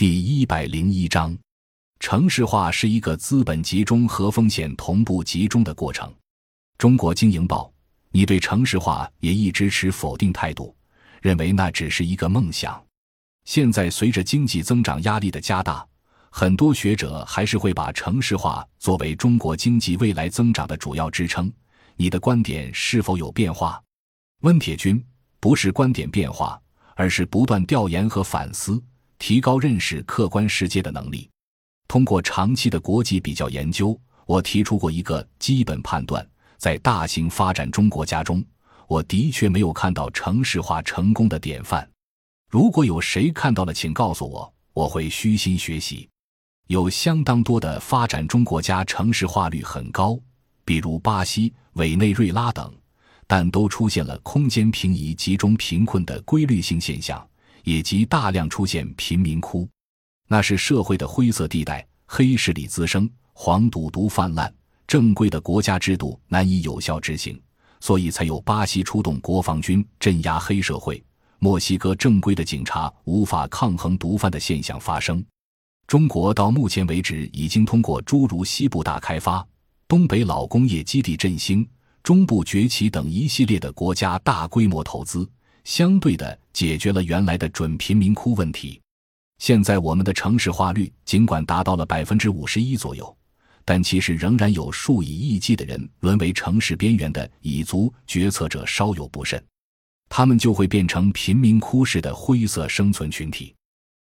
第一百零一章，城市化是一个资本集中和风险同步集中的过程。中国经营报，你对城市化也一直持否定态度，认为那只是一个梦想。现在随着经济增长压力的加大，很多学者还是会把城市化作为中国经济未来增长的主要支撑。你的观点是否有变化？温铁军，不是观点变化，而是不断调研和反思。提高认识客观世界的能力。通过长期的国际比较研究，我提出过一个基本判断：在大型发展中国家中，我的确没有看到城市化成功的典范。如果有谁看到了，请告诉我，我会虚心学习。有相当多的发展中国家城市化率很高，比如巴西、委内瑞拉等，但都出现了空间平移、集中贫困的规律性现象。以及大量出现贫民窟，那是社会的灰色地带，黑势力滋生，黄赌毒泛滥，正规的国家制度难以有效执行，所以才有巴西出动国防军镇压黑社会，墨西哥正规的警察无法抗衡毒贩的现象发生。中国到目前为止已经通过诸如西部大开发、东北老工业基地振兴、中部崛起等一系列的国家大规模投资。相对的解决了原来的准贫民窟问题。现在我们的城市化率尽管达到了百分之五十一左右，但其实仍然有数以亿计的人沦为城市边缘的蚁族，决策者稍有不慎，他们就会变成贫民窟式的灰色生存群体。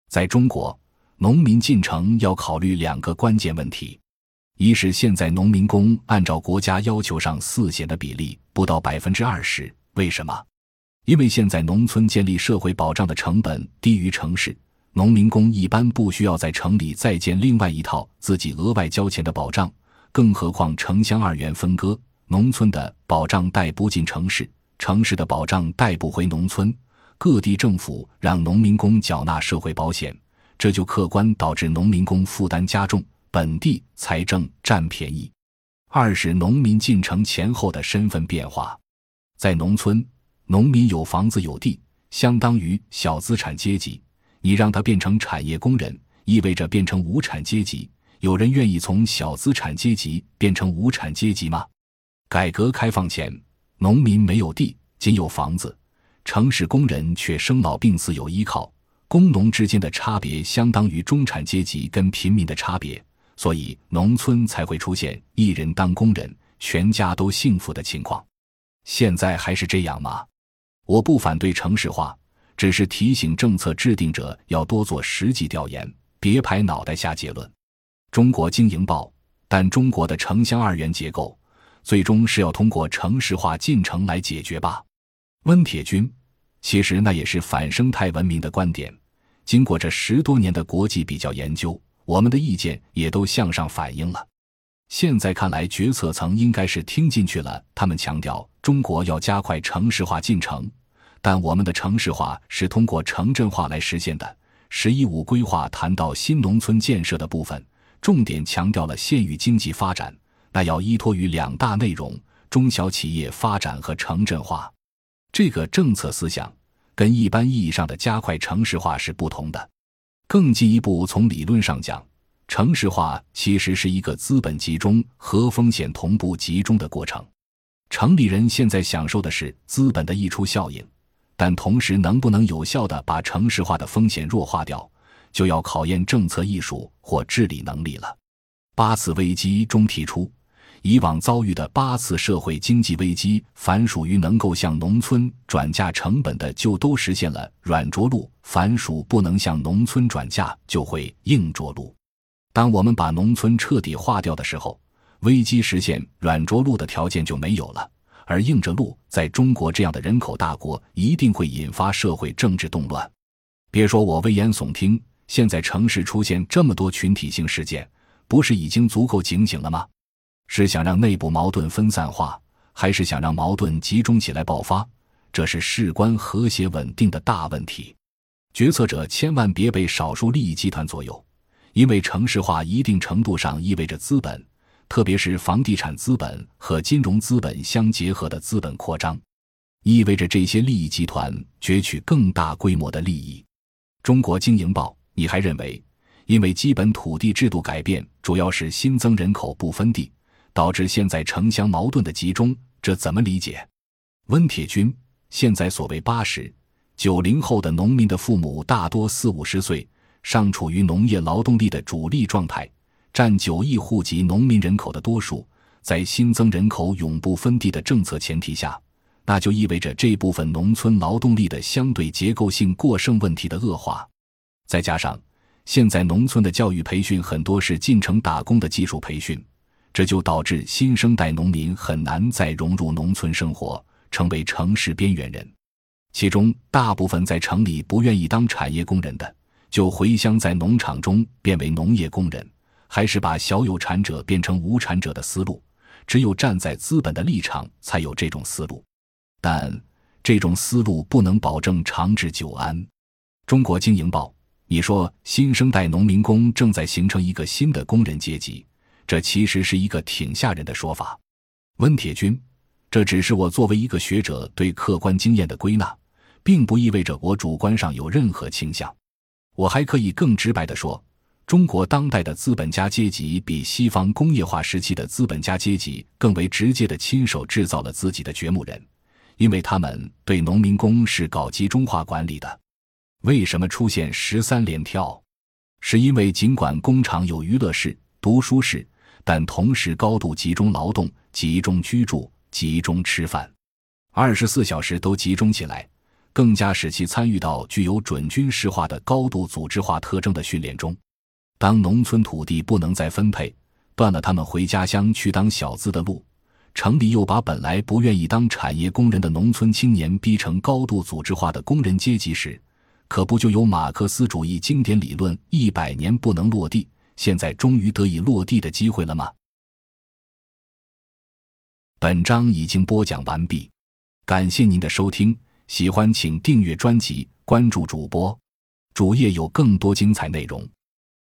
在中国，农民进城要考虑两个关键问题：一是现在农民工按照国家要求上四险的比例不到百分之二十，为什么？因为现在农村建立社会保障的成本低于城市，农民工一般不需要在城里再建另外一套自己额外交钱的保障，更何况城乡二元分割，农村的保障带不进城市，城市的保障带不回农村，各地政府让农民工缴纳社会保险，这就客观导致农民工负担加重，本地财政占便宜。二是农民进城前后的身份变化，在农村。农民有房子有地，相当于小资产阶级。你让他变成产业工人，意味着变成无产阶级。有人愿意从小资产阶级变成无产阶级吗？改革开放前，农民没有地，仅有房子；城市工人却生老病死有依靠。工农之间的差别相当于中产阶级跟平民的差别，所以农村才会出现一人当工人，全家都幸福的情况。现在还是这样吗？我不反对城市化，只是提醒政策制定者要多做实际调研，别拍脑袋下结论。中国经营报，但中国的城乡二元结构，最终是要通过城市化进程来解决吧？温铁军，其实那也是反生态文明的观点。经过这十多年的国际比较研究，我们的意见也都向上反映了。现在看来，决策层应该是听进去了。他们强调中国要加快城市化进程，但我们的城市化是通过城镇化来实现的。“十一五”规划谈到新农村建设的部分，重点强调了县域经济发展，那要依托于两大内容：中小企业发展和城镇化。这个政策思想跟一般意义上的加快城市化是不同的。更进一步从理论上讲。城市化其实是一个资本集中和风险同步集中的过程。城里人现在享受的是资本的溢出效应，但同时能不能有效的把城市化的风险弱化掉，就要考验政策艺术或治理能力了。八次危机中提出，以往遭遇的八次社会经济危机，凡属于能够向农村转嫁成本的，就都实现了软着陆；凡属不能向农村转嫁，就会硬着陆。当我们把农村彻底化掉的时候，危机实现软着陆的条件就没有了。而硬着陆，在中国这样的人口大国，一定会引发社会政治动乱。别说我危言耸听，现在城市出现这么多群体性事件，不是已经足够警醒了吗？是想让内部矛盾分散化，还是想让矛盾集中起来爆发？这是事关和谐稳定的大问题。决策者千万别被少数利益集团左右。因为城市化一定程度上意味着资本，特别是房地产资本和金融资本相结合的资本扩张，意味着这些利益集团攫取更大规模的利益。中国经营报，你还认为因为基本土地制度改变主要是新增人口不分地，导致现在城乡矛盾的集中，这怎么理解？温铁军，现在所谓八十九零后的农民的父母大多四五十岁，尚处于农业劳动力的主力状态，占九亿户籍农民人口的多数。在新增人口永不分地的政策前提下，那就意味着这部分农村劳动力的相对结构性过剩问题的恶化，再加上。现在农村的教育培训很多是进城打工的技术培训，这就导致新生代农民很难再融入农村生活，成为城市边缘人。其中大部分在城里不愿意当产业工人的，就回乡在农场中变为农业工人，还是把小有产者变成无产者的思路。只有站在资本的立场，才有这种思路，但这种思路不能保证长治久安。中国经营报。你说新生代农民工正在形成一个新的工人阶级，这其实是一个挺吓人的说法。温铁军，这只是我作为一个学者对客观经验的归纳，并不意味着我主观上有任何倾向。我还可以更直白的说，中国当代的资本家阶级比西方工业化时期的资本家阶级更为直接的亲手制造了自己的掘墓人，因为他们对农民工是搞集中化管理的。为什么出现十三连跳？是因为尽管工厂有娱乐室、读书室，但同时高度集中劳动、集中居住、集中吃饭，二十四小时都集中起来，更加使其参与到具有准军事化的高度组织化特征的训练中。当农村土地不能再分配，断了他们回家乡去当小资的路，城里又把本来不愿意当产业工人的农村青年逼成高度组织化的工人阶级时，可不就有马克思主义经典理论“一百年不能落地”，现在终于得以落地的机会了吗？本章已经播讲完毕，感谢您的收听，喜欢请订阅专辑，关注主播，主页有更多精彩内容。